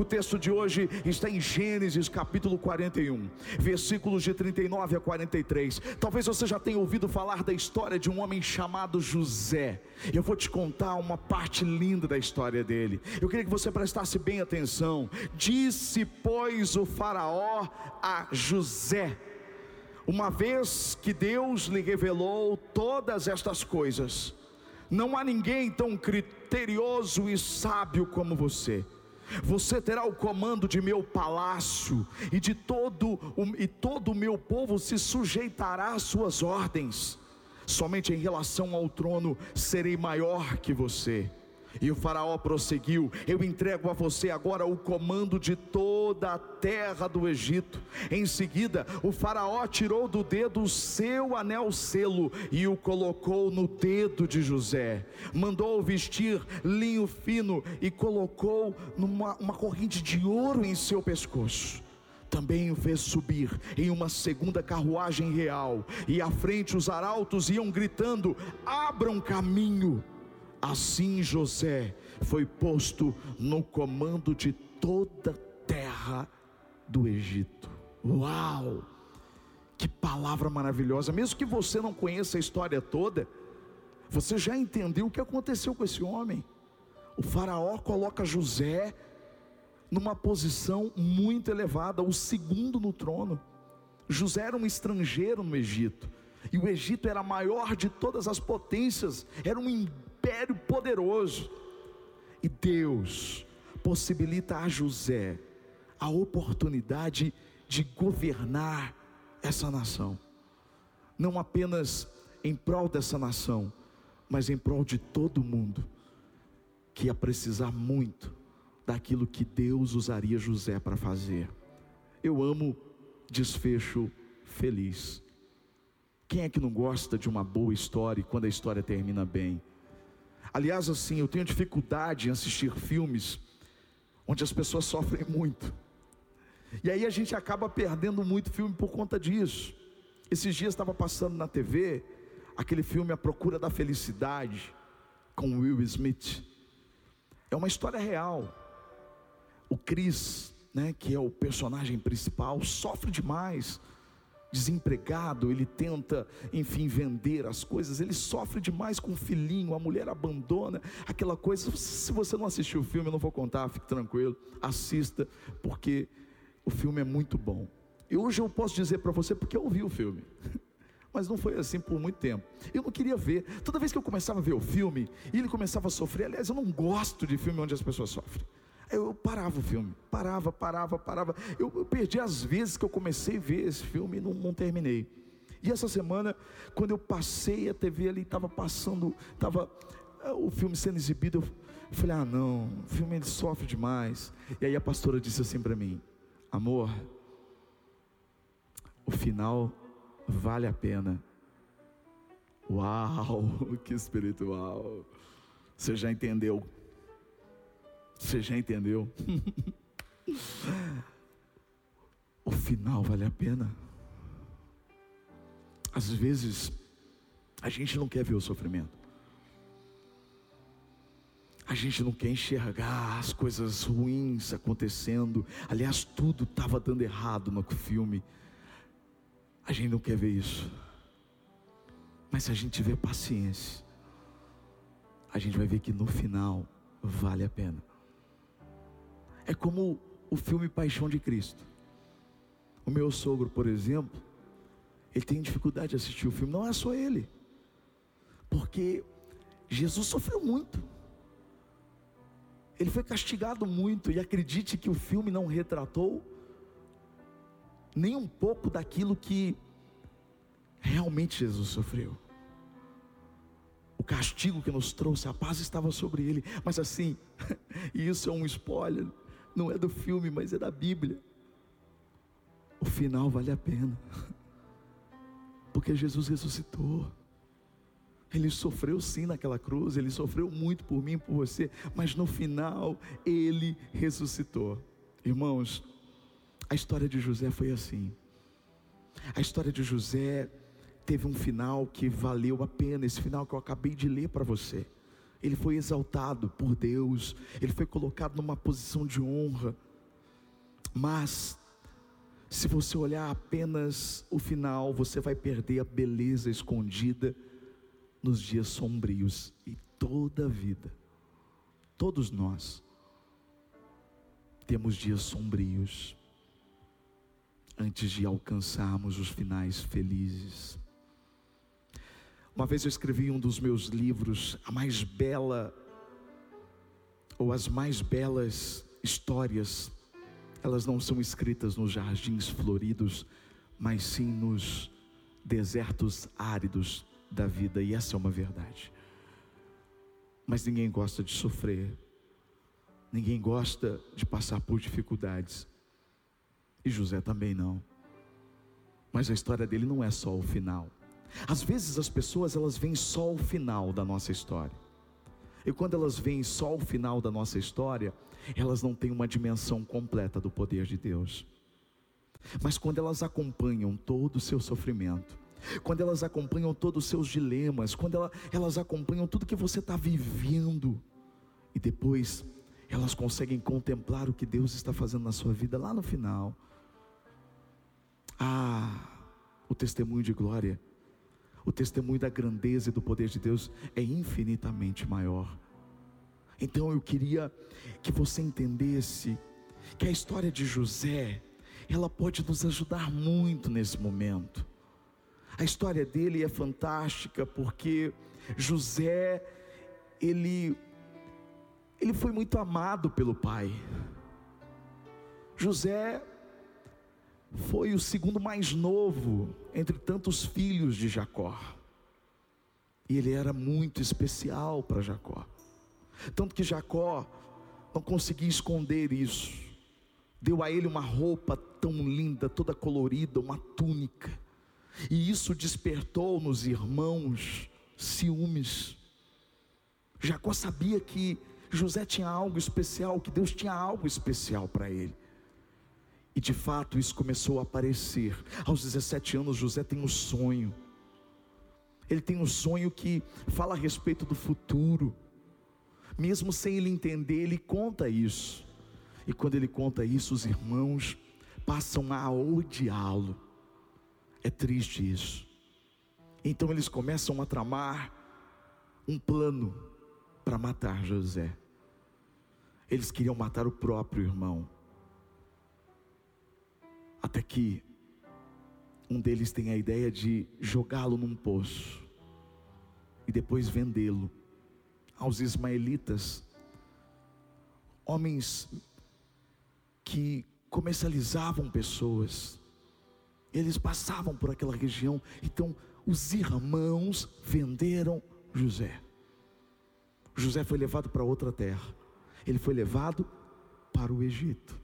O texto de hoje está em Gênesis capítulo 41, versículos de 39 a 43. Talvez você já tenha ouvido falar da história de um homem chamado José. Eu vou te contar uma parte linda da história dele. Eu queria que você prestasse bem atenção. Disse, pois, o Faraó a José: uma vez que Deus lhe revelou todas estas coisas, não há ninguém tão criterioso e sábio como você. Você terá o comando de meu palácio e de todo o, e todo o meu povo se sujeitará às suas ordens. Somente em relação ao trono serei maior que você. E o Faraó prosseguiu: Eu entrego a você agora o comando de toda a terra do Egito. Em seguida, o Faraó tirou do dedo o seu anel selo e o colocou no dedo de José. Mandou vestir linho fino e colocou numa uma corrente de ouro em seu pescoço também o fez subir em uma segunda carruagem real, e à frente os arautos iam gritando: Abram caminho. Assim José foi posto no comando de toda a terra do Egito. Uau! Que palavra maravilhosa! Mesmo que você não conheça a história toda, você já entendeu o que aconteceu com esse homem. O Faraó coloca José numa posição muito elevada, o segundo no trono. José era um estrangeiro no Egito, e o Egito era maior de todas as potências, era um império poderoso. E Deus possibilita a José a oportunidade de governar essa nação, não apenas em prol dessa nação, mas em prol de todo mundo, que ia precisar muito daquilo que Deus usaria José para fazer. Eu amo desfecho feliz. Quem é que não gosta de uma boa história e quando a história termina bem? Aliás, assim, eu tenho dificuldade em assistir filmes onde as pessoas sofrem muito. E aí a gente acaba perdendo muito filme por conta disso. Esses dias estava passando na TV aquele filme A Procura da Felicidade com Will Smith. É uma história real. O Chris, né, que é o personagem principal, sofre demais desempregado, ele tenta, enfim, vender as coisas, ele sofre demais com o filhinho, a mulher abandona aquela coisa. Se você não assistiu o filme, eu não vou contar, fique tranquilo, assista, porque o filme é muito bom. E hoje eu posso dizer para você porque eu vi o filme. Mas não foi assim por muito tempo. Eu não queria ver. Toda vez que eu começava a ver o filme, e ele começava a sofrer, aliás, eu não gosto de filme onde as pessoas sofrem. Eu parava o filme, parava, parava, parava. Eu, eu perdi as vezes que eu comecei a ver esse filme e não, não terminei. E essa semana, quando eu passei a TV ali, estava passando, estava eh, o filme sendo exibido, eu falei: ah, não, o filme ele sofre demais. E aí a pastora disse assim para mim: amor, o final vale a pena. Uau, que espiritual! Você já entendeu você já entendeu? o final vale a pena. Às vezes, a gente não quer ver o sofrimento. A gente não quer enxergar as coisas ruins acontecendo. Aliás, tudo estava dando errado no filme. A gente não quer ver isso. Mas se a gente tiver paciência, a gente vai ver que no final vale a pena. É como o filme Paixão de Cristo. O meu sogro, por exemplo, ele tem dificuldade de assistir o filme, não é só ele, porque Jesus sofreu muito, ele foi castigado muito, e acredite que o filme não retratou nem um pouco daquilo que realmente Jesus sofreu. O castigo que nos trouxe a paz estava sobre ele, mas assim, e isso é um spoiler, não é do filme, mas é da Bíblia. O final vale a pena, porque Jesus ressuscitou. Ele sofreu sim naquela cruz, ele sofreu muito por mim, por você, mas no final ele ressuscitou. Irmãos, a história de José foi assim. A história de José teve um final que valeu a pena, esse final que eu acabei de ler para você ele foi exaltado por Deus, ele foi colocado numa posição de honra. Mas, se você olhar apenas o final, você vai perder a beleza escondida nos dias sombrios e toda a vida. Todos nós temos dias sombrios antes de alcançarmos os finais felizes. Uma vez eu escrevi um dos meus livros, a mais bela ou as mais belas histórias, elas não são escritas nos jardins floridos, mas sim nos desertos áridos da vida, e essa é uma verdade. Mas ninguém gosta de sofrer, ninguém gosta de passar por dificuldades, e José também não. Mas a história dele não é só o final. Às vezes as pessoas elas veem só o final da nossa história. E quando elas veem só o final da nossa história, elas não têm uma dimensão completa do poder de Deus. Mas quando elas acompanham todo o seu sofrimento, quando elas acompanham todos os seus dilemas, quando ela, elas acompanham tudo que você está vivendo, e depois elas conseguem contemplar o que Deus está fazendo na sua vida lá no final. Ah, o testemunho de glória o testemunho da grandeza e do poder de Deus é infinitamente maior. Então eu queria que você entendesse que a história de José, ela pode nos ajudar muito nesse momento. A história dele é fantástica porque José, ele ele foi muito amado pelo pai. José foi o segundo mais novo entre tantos filhos de Jacó. E ele era muito especial para Jacó. Tanto que Jacó não conseguia esconder isso. Deu a ele uma roupa tão linda, toda colorida, uma túnica. E isso despertou nos irmãos ciúmes. Jacó sabia que José tinha algo especial, que Deus tinha algo especial para ele. E de fato isso começou a aparecer. Aos 17 anos, José tem um sonho. Ele tem um sonho que fala a respeito do futuro. Mesmo sem ele entender, ele conta isso. E quando ele conta isso, os irmãos passam a odiá-lo. É triste isso. Então eles começam a tramar um plano para matar José. Eles queriam matar o próprio irmão. Até que um deles tem a ideia de jogá-lo num poço e depois vendê-lo aos ismaelitas, homens que comercializavam pessoas, eles passavam por aquela região, então os irmãos venderam José. José foi levado para outra terra, ele foi levado para o Egito.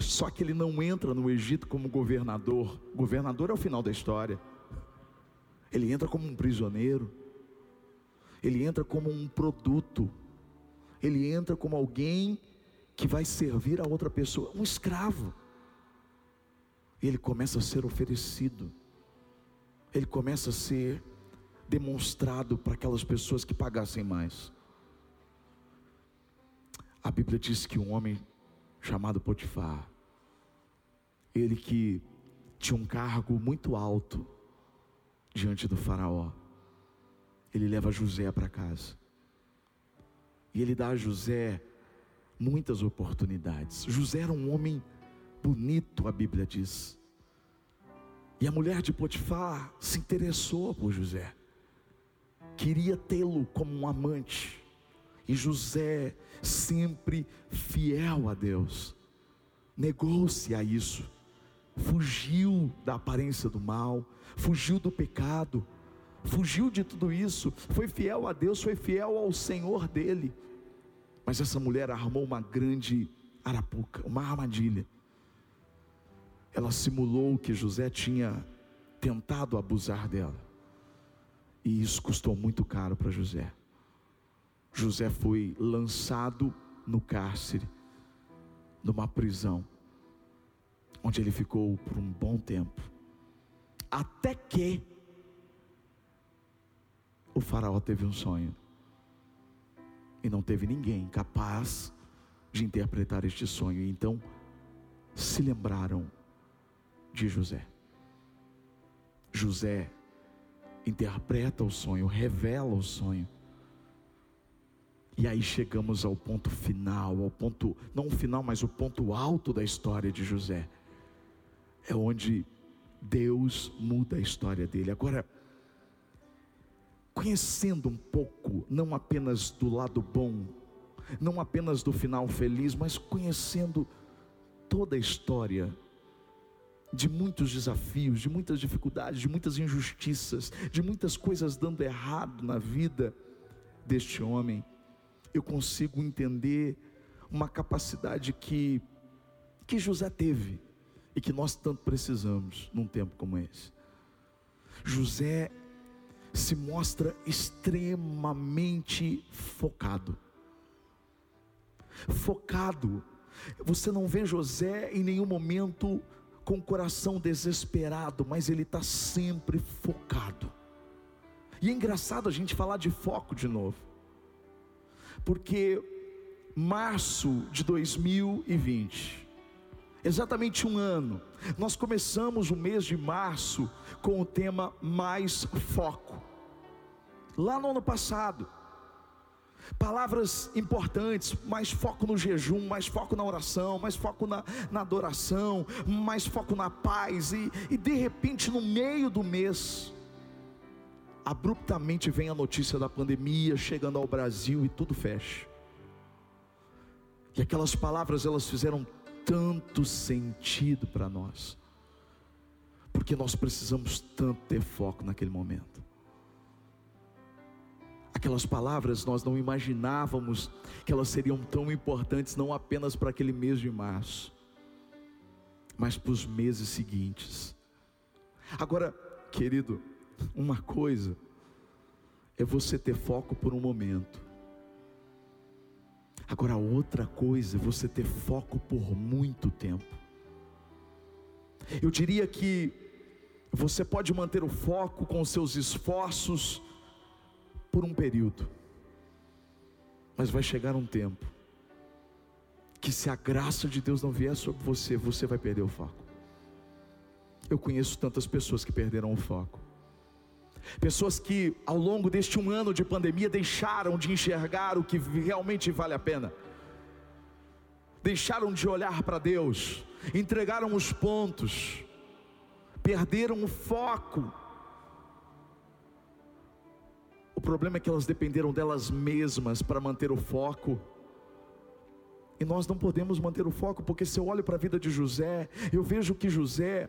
Só que ele não entra no Egito como governador. Governador é o final da história. Ele entra como um prisioneiro. Ele entra como um produto. Ele entra como alguém que vai servir a outra pessoa, um escravo. Ele começa a ser oferecido. Ele começa a ser demonstrado para aquelas pessoas que pagassem mais. A Bíblia diz que um homem chamado Potifar. Ele que tinha um cargo muito alto diante do Faraó. Ele leva José para casa. E ele dá a José muitas oportunidades. José era um homem bonito, a Bíblia diz. E a mulher de Potifar se interessou por José, queria tê-lo como um amante. E José, sempre fiel a Deus, negou-se a isso, fugiu da aparência do mal, fugiu do pecado, fugiu de tudo isso, foi fiel a Deus, foi fiel ao Senhor dele. Mas essa mulher armou uma grande arapuca, uma armadilha. Ela simulou que José tinha tentado abusar dela. E isso custou muito caro para José. José foi lançado no cárcere, numa prisão, onde ele ficou por um bom tempo, até que o Faraó teve um sonho, e não teve ninguém capaz de interpretar este sonho, então se lembraram de José. José interpreta o sonho, revela o sonho. E aí chegamos ao ponto final, ao ponto, não o final, mas o ponto alto da história de José. É onde Deus muda a história dele. Agora, conhecendo um pouco, não apenas do lado bom, não apenas do final feliz, mas conhecendo toda a história de muitos desafios, de muitas dificuldades, de muitas injustiças, de muitas coisas dando errado na vida deste homem, eu consigo entender uma capacidade que que José teve e que nós tanto precisamos num tempo como esse. José se mostra extremamente focado. Focado. Você não vê José em nenhum momento com o coração desesperado, mas ele está sempre focado. E é engraçado a gente falar de foco de novo, porque março de 2020, exatamente um ano, nós começamos o mês de março com o tema Mais Foco. Lá no ano passado, palavras importantes, mais foco no jejum, mais foco na oração, mais foco na, na adoração, mais foco na paz, e, e de repente, no meio do mês, abruptamente vem a notícia da pandemia chegando ao Brasil e tudo fecha. E aquelas palavras elas fizeram tanto sentido para nós, porque nós precisamos tanto ter foco naquele momento. Aquelas palavras nós não imaginávamos que elas seriam tão importantes, não apenas para aquele mês de março, mas para os meses seguintes. Agora, querido, uma coisa é você ter foco por um momento, agora outra coisa é você ter foco por muito tempo. Eu diria que você pode manter o foco com seus esforços, por um período, mas vai chegar um tempo que se a graça de Deus não vier sobre você, você vai perder o foco. Eu conheço tantas pessoas que perderam o foco. Pessoas que ao longo deste um ano de pandemia deixaram de enxergar o que realmente vale a pena, deixaram de olhar para Deus, entregaram os pontos, perderam o foco, o problema é que elas dependeram delas mesmas para manter o foco. E nós não podemos manter o foco, porque se eu olho para a vida de José, eu vejo que José,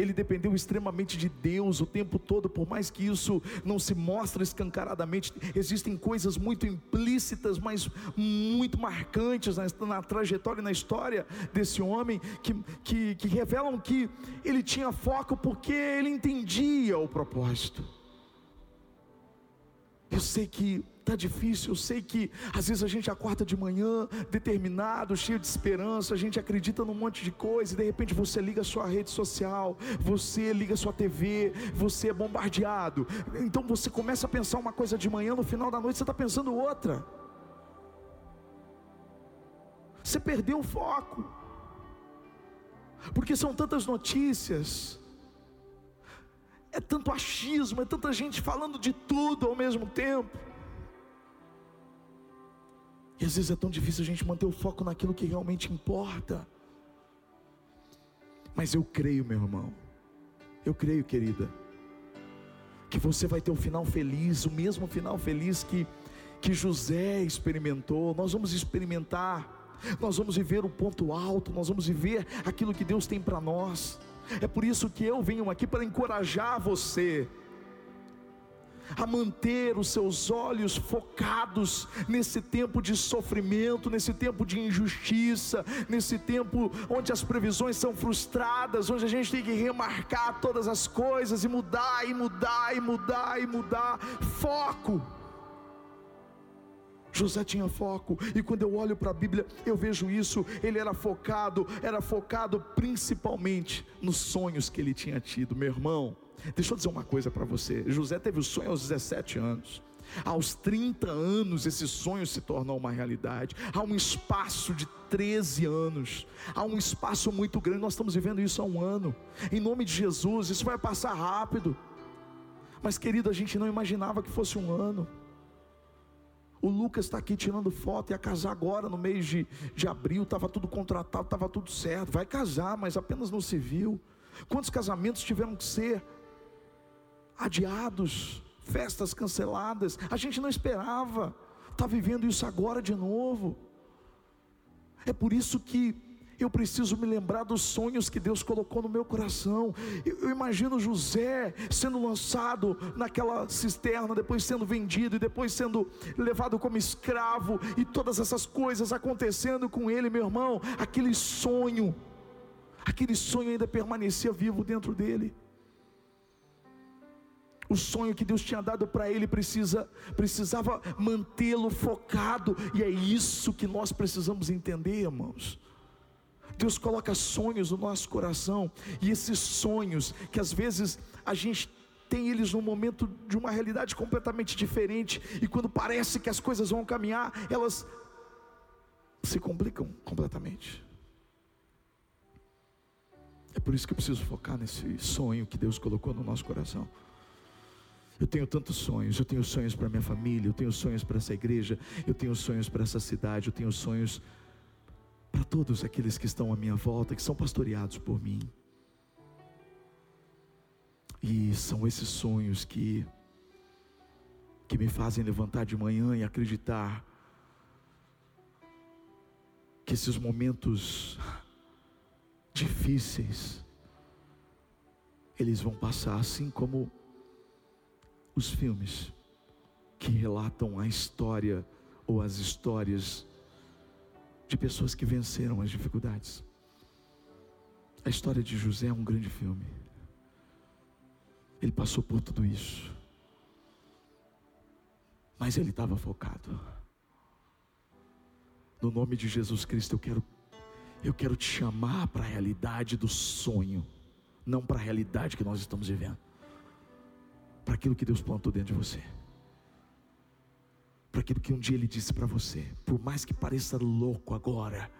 ele dependeu extremamente de Deus o tempo todo, por mais que isso não se mostre escancaradamente, existem coisas muito implícitas, mas muito marcantes na, na trajetória e na história desse homem, que, que, que revelam que ele tinha foco porque ele entendia o propósito. Eu sei que está difícil, eu sei que às vezes a gente acorda de manhã determinado, cheio de esperança, a gente acredita num monte de coisa, e de repente você liga sua rede social, você liga sua TV, você é bombardeado. Então você começa a pensar uma coisa de manhã, no final da noite você está pensando outra. Você perdeu o foco, porque são tantas notícias, é tanto achismo, é tanta gente falando de tudo ao mesmo tempo. E às vezes é tão difícil a gente manter o foco naquilo que realmente importa. Mas eu creio, meu irmão, eu creio, querida, que você vai ter um final feliz, o mesmo final feliz que, que José experimentou. Nós vamos experimentar, nós vamos viver o ponto alto, nós vamos viver aquilo que Deus tem para nós. É por isso que eu venho aqui para encorajar você a manter os seus olhos focados nesse tempo de sofrimento, nesse tempo de injustiça, nesse tempo onde as previsões são frustradas, onde a gente tem que remarcar todas as coisas e mudar e mudar e mudar e mudar. Foco José tinha foco, e quando eu olho para a Bíblia, eu vejo isso. Ele era focado, era focado principalmente nos sonhos que ele tinha tido, meu irmão. Deixa eu dizer uma coisa para você: José teve o sonho aos 17 anos. Aos 30 anos, esse sonho se tornou uma realidade. Há um espaço de 13 anos, há um espaço muito grande. Nós estamos vivendo isso há um ano. Em nome de Jesus, isso vai passar rápido. Mas, querido, a gente não imaginava que fosse um ano. O Lucas está aqui tirando foto, ia casar agora no mês de, de abril, estava tudo contratado, estava tudo certo. Vai casar, mas apenas no civil. Quantos casamentos tiveram que ser adiados, festas canceladas? A gente não esperava, está vivendo isso agora de novo. É por isso que eu preciso me lembrar dos sonhos que Deus colocou no meu coração. Eu, eu, imagino José sendo lançado naquela cisterna, depois sendo vendido e depois sendo levado como escravo, e todas essas coisas acontecendo com ele, meu irmão. Aquele sonho, aquele sonho ainda permanecia vivo dentro dele. O sonho que Deus tinha dado para ele precisa, precisava mantê-lo focado, e é isso que nós precisamos entender, irmãos. Deus coloca sonhos no nosso coração, e esses sonhos, que às vezes a gente tem eles num momento de uma realidade completamente diferente, e quando parece que as coisas vão caminhar, elas se complicam completamente. É por isso que eu preciso focar nesse sonho que Deus colocou no nosso coração. Eu tenho tantos sonhos, eu tenho sonhos para minha família, eu tenho sonhos para essa igreja, eu tenho sonhos para essa cidade, eu tenho sonhos para todos aqueles que estão à minha volta, que são pastoreados por mim. E são esses sonhos que que me fazem levantar de manhã e acreditar que esses momentos difíceis eles vão passar assim como os filmes que relatam a história ou as histórias de pessoas que venceram as dificuldades. A história de José é um grande filme. Ele passou por tudo isso. Mas ele estava focado. No nome de Jesus Cristo, eu quero eu quero te chamar para a realidade do sonho, não para a realidade que nós estamos vivendo. Para aquilo que Deus plantou dentro de você. Para aquilo que um dia Ele disse para você. Por mais que pareça louco agora,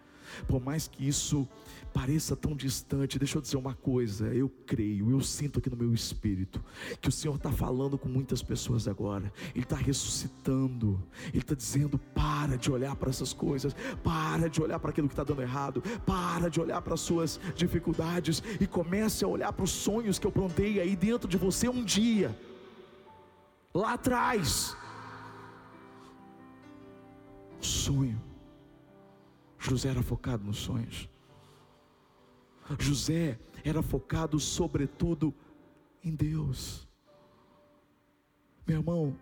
por mais que isso pareça tão distante, deixa eu dizer uma coisa: eu creio, eu sinto aqui no meu espírito que o Senhor está falando com muitas pessoas agora, Ele está ressuscitando, Ele está dizendo: para de olhar para essas coisas, para de olhar para aquilo que está dando errado, para de olhar para as suas dificuldades e comece a olhar para os sonhos que eu plantei aí dentro de você um dia, lá atrás sonho. José era focado nos sonhos. José era focado, sobretudo, em Deus. Meu irmão,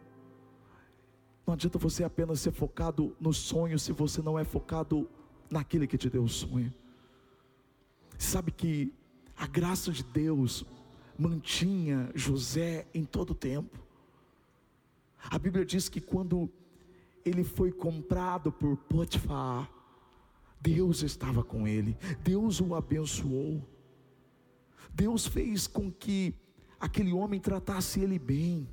não adianta você apenas ser focado nos sonhos se você não é focado naquele que te deu o sonho. Sabe que a graça de Deus mantinha José em todo o tempo. A Bíblia diz que quando ele foi comprado por Potifar. Deus estava com ele, Deus o abençoou. Deus fez com que aquele homem tratasse ele bem.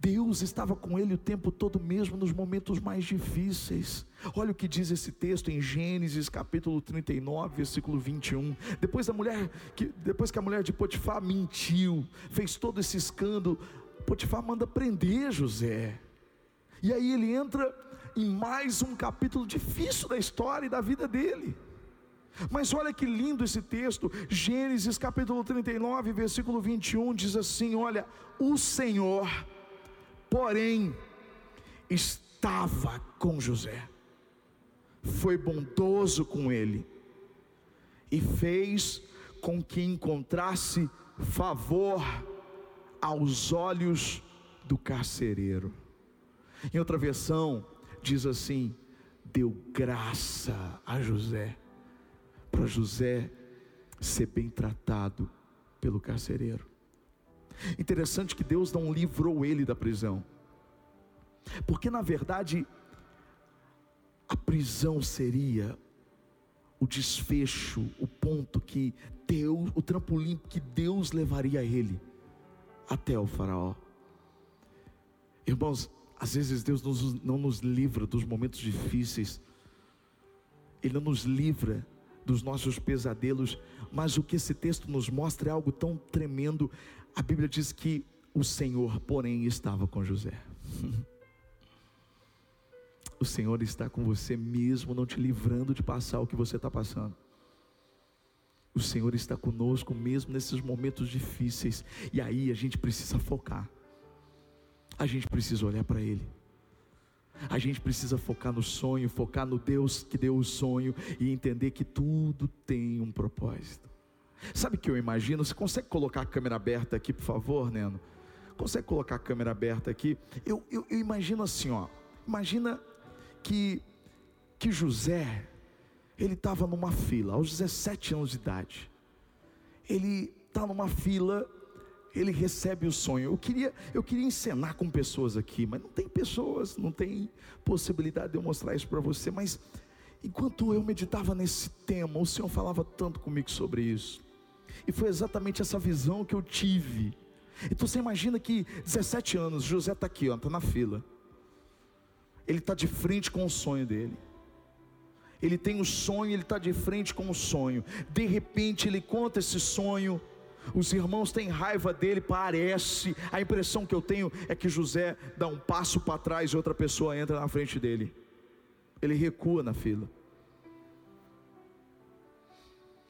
Deus estava com ele o tempo todo, mesmo nos momentos mais difíceis. Olha o que diz esse texto em Gênesis capítulo 39, versículo 21. Depois da mulher, que, depois que a mulher de Potifar mentiu, fez todo esse escândalo, Potifar manda prender José. E aí ele entra em mais um capítulo difícil da história e da vida dele. Mas olha que lindo esse texto, Gênesis capítulo 39, versículo 21 diz assim: Olha, o Senhor, porém, estava com José, foi bondoso com ele, e fez com que encontrasse favor aos olhos do carcereiro. Em outra versão, diz assim: deu graça a José, para José ser bem tratado pelo carcereiro. Interessante que Deus não livrou ele da prisão, porque na verdade, a prisão seria o desfecho, o ponto que Deus, o trampolim que Deus levaria ele até o Faraó. Irmãos, às vezes Deus não nos livra dos momentos difíceis, Ele não nos livra dos nossos pesadelos, mas o que esse texto nos mostra é algo tão tremendo. A Bíblia diz que o Senhor, porém, estava com José. O Senhor está com você mesmo, não te livrando de passar o que você está passando. O Senhor está conosco mesmo nesses momentos difíceis, e aí a gente precisa focar, a gente precisa olhar para Ele. A gente precisa focar no sonho, focar no Deus que deu o sonho e entender que tudo tem um propósito. Sabe o que eu imagino? Você consegue colocar a câmera aberta aqui, por favor, Neno? Consegue colocar a câmera aberta aqui? Eu, eu, eu imagino assim, ó. Imagina que, que José, ele estava numa fila, aos 17 anos de idade. Ele está numa fila ele recebe o sonho. Eu queria, eu queria encenar com pessoas aqui, mas não tem pessoas, não tem possibilidade de eu mostrar isso para você. Mas enquanto eu meditava nesse tema, o Senhor falava tanto comigo sobre isso. E foi exatamente essa visão que eu tive. Então você imagina que 17 anos, José está aqui, está na fila. Ele está de frente com o sonho dele. Ele tem um sonho, ele está de frente com o sonho. De repente ele conta esse sonho os irmãos têm raiva dele, parece. A impressão que eu tenho é que José dá um passo para trás e outra pessoa entra na frente dele. Ele recua na fila.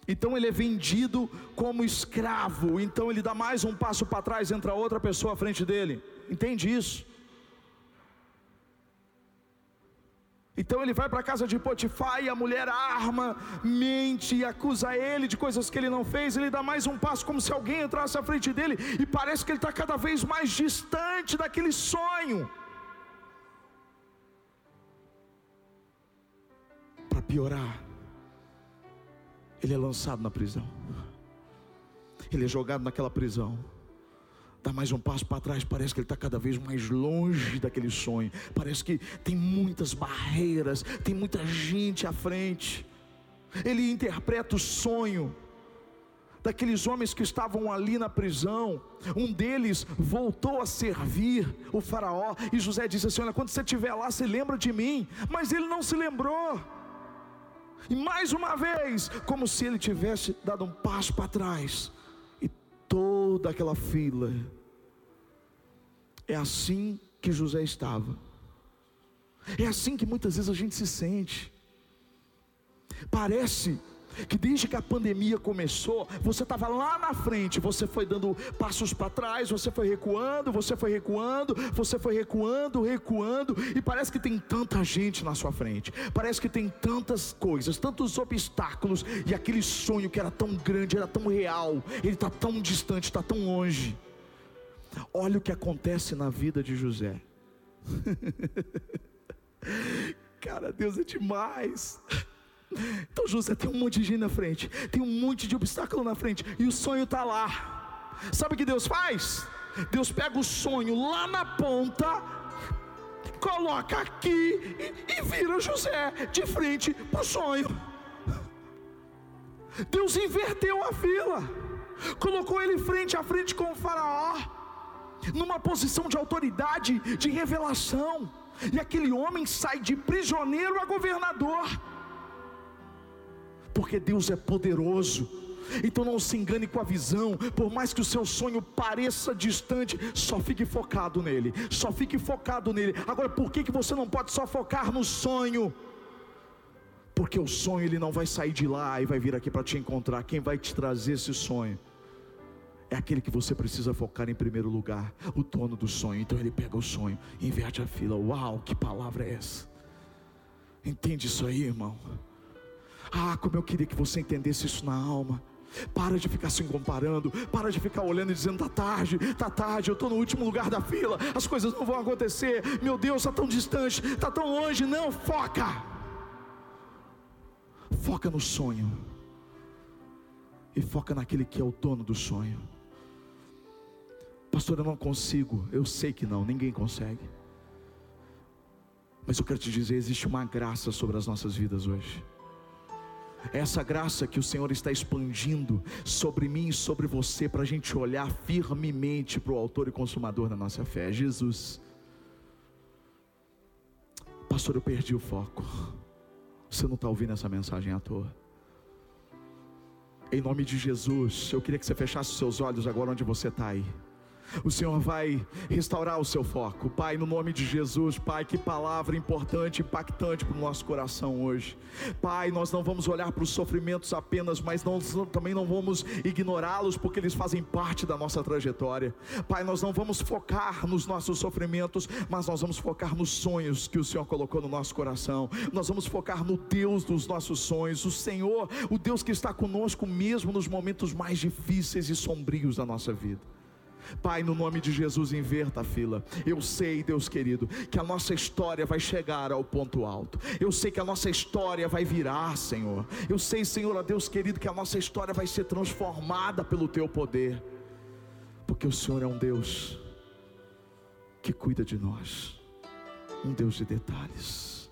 Então ele é vendido como escravo. Então ele dá mais um passo para trás, entra outra pessoa à frente dele. Entende isso? Então ele vai para a casa de Potifar e a mulher arma, mente e acusa ele de coisas que ele não fez. Ele dá mais um passo, como se alguém entrasse à frente dele, e parece que ele está cada vez mais distante daquele sonho. Para piorar, ele é lançado na prisão, ele é jogado naquela prisão dá mais um passo para trás, parece que ele está cada vez mais longe daquele sonho. Parece que tem muitas barreiras, tem muita gente à frente. Ele interpreta o sonho daqueles homens que estavam ali na prisão. Um deles voltou a servir o Faraó, e José disse assim: Olha, quando você estiver lá, você lembra de mim. Mas ele não se lembrou. E mais uma vez, como se ele tivesse dado um passo para trás, toda aquela fila. É assim que José estava. É assim que muitas vezes a gente se sente. Parece que desde que a pandemia começou, você estava lá na frente, você foi dando passos para trás, você foi recuando, você foi recuando, você foi recuando, recuando, e parece que tem tanta gente na sua frente, parece que tem tantas coisas, tantos obstáculos, e aquele sonho que era tão grande, era tão real, ele está tão distante, está tão longe. Olha o que acontece na vida de José. Cara, Deus é demais. Então José tem um monte de gente na frente, tem um monte de obstáculo na frente, e o sonho está lá. Sabe o que Deus faz? Deus pega o sonho lá na ponta, coloca aqui e, e vira José de frente para o sonho. Deus inverteu a fila, colocou ele frente a frente com o Faraó, numa posição de autoridade, de revelação, e aquele homem sai de prisioneiro a governador porque Deus é poderoso. Então não se engane com a visão, por mais que o seu sonho pareça distante, só fique focado nele, só fique focado nele. Agora, por que, que você não pode só focar no sonho? Porque o sonho ele não vai sair de lá e vai vir aqui para te encontrar. Quem vai te trazer esse sonho? É aquele que você precisa focar em primeiro lugar, o dono do sonho. Então ele pega o sonho, inverte a fila. Uau, que palavra é essa? Entende isso aí, irmão? Ah, como eu queria que você entendesse isso na alma. Para de ficar se comparando, para de ficar olhando e dizendo: tá tarde, tá tarde, eu estou no último lugar da fila, as coisas não vão acontecer, meu Deus, está tão distante, está tão longe. Não, foca, foca no sonho, e foca naquele que é o dono do sonho. Pastor, eu não consigo, eu sei que não, ninguém consegue, mas eu quero te dizer: existe uma graça sobre as nossas vidas hoje essa graça que o Senhor está expandindo sobre mim e sobre você, para a gente olhar firmemente para o Autor e Consumador da nossa fé, Jesus. Pastor, eu perdi o foco. Você não está ouvindo essa mensagem à toa. Em nome de Jesus, eu queria que você fechasse seus olhos agora onde você está aí. O Senhor vai restaurar o seu foco. Pai, no nome de Jesus, Pai, que palavra importante, impactante para o nosso coração hoje. Pai, nós não vamos olhar para os sofrimentos apenas, mas nós também não vamos ignorá-los, porque eles fazem parte da nossa trajetória. Pai, nós não vamos focar nos nossos sofrimentos, mas nós vamos focar nos sonhos que o Senhor colocou no nosso coração. Nós vamos focar no Deus dos nossos sonhos, o Senhor, o Deus que está conosco mesmo nos momentos mais difíceis e sombrios da nossa vida. Pai, no nome de Jesus, inverta a fila. Eu sei, Deus querido, que a nossa história vai chegar ao ponto alto. Eu sei que a nossa história vai virar, Senhor. Eu sei, Senhor, a Deus querido, que a nossa história vai ser transformada pelo Teu poder, porque o Senhor é um Deus que cuida de nós, um Deus de detalhes.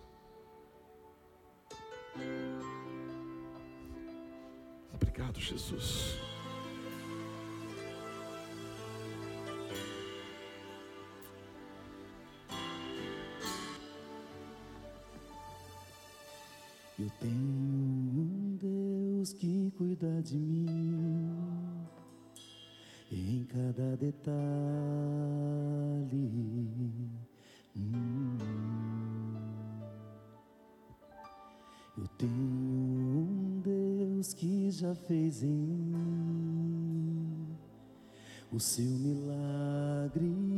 Obrigado, Jesus. Cuida de mim em cada detalhe. Hum. Eu tenho um Deus que já fez em mim o seu milagre.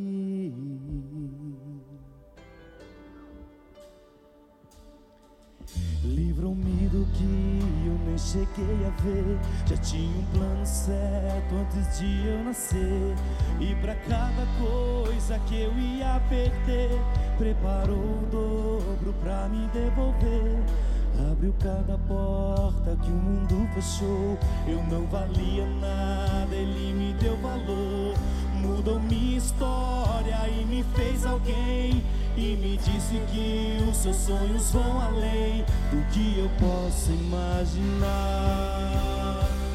Cheguei a ver. Já tinha um plano certo antes de eu nascer. E para cada coisa que eu ia perder, preparou o dobro pra me devolver. Abriu cada porta que o mundo fechou. Eu não valia nada, ele me deu valor. Mudou minha história e me fez alguém. E me disse que os seus sonhos vão além do que eu posso imaginar.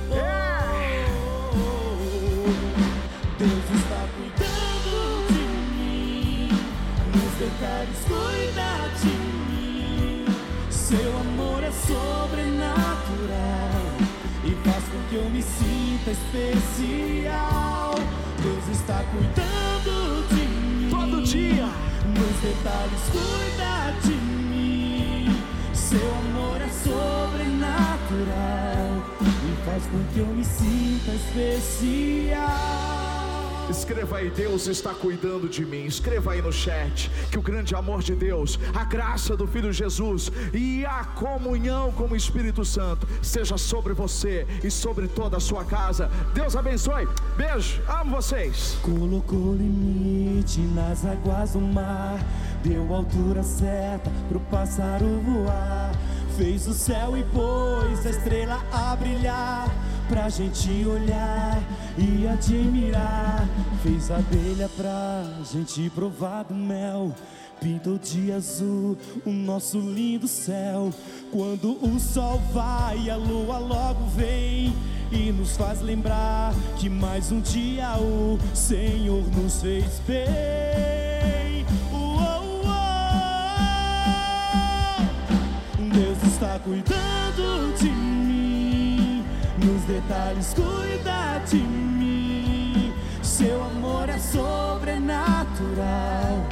Oh, oh, oh. Deus está cuidando de mim, nos detalhes cuida de mim. Seu amor é sobrenatural e faz com que eu me sinta especial. Deus está cuidando de mim. Todo dia nos detalhes cuida de mim. Seu amor é sobrenatural e faz com que eu me sinta especial. Escreva aí, Deus está cuidando de mim. Escreva aí no chat que o grande amor de Deus, a graça do Filho Jesus e a comunhão com o Espírito Santo seja sobre você e sobre toda a sua casa. Deus abençoe. Beijo, amo vocês. Colocou limite nas águas do mar, deu altura certa pro pássaro voar. Fez o céu e pôs a estrela a brilhar pra gente olhar e admirar. Fez abelha pra gente provar do mel. Pintou de azul o nosso lindo céu. Quando o sol vai, a lua logo vem e nos faz lembrar que mais um dia o Senhor nos fez bem. Uou, uou. Deus está cuidando detalhes cuida de mim. Seu amor é sobrenatural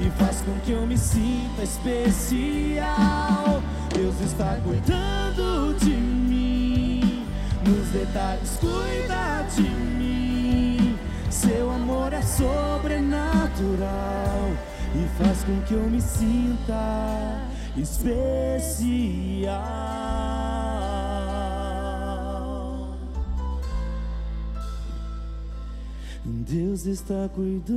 e faz com que eu me sinta especial. Deus está cuidando de mim, nos detalhes cuida de mim. Seu amor é sobrenatural e faz com que eu me sinta especial. Deus está cuidando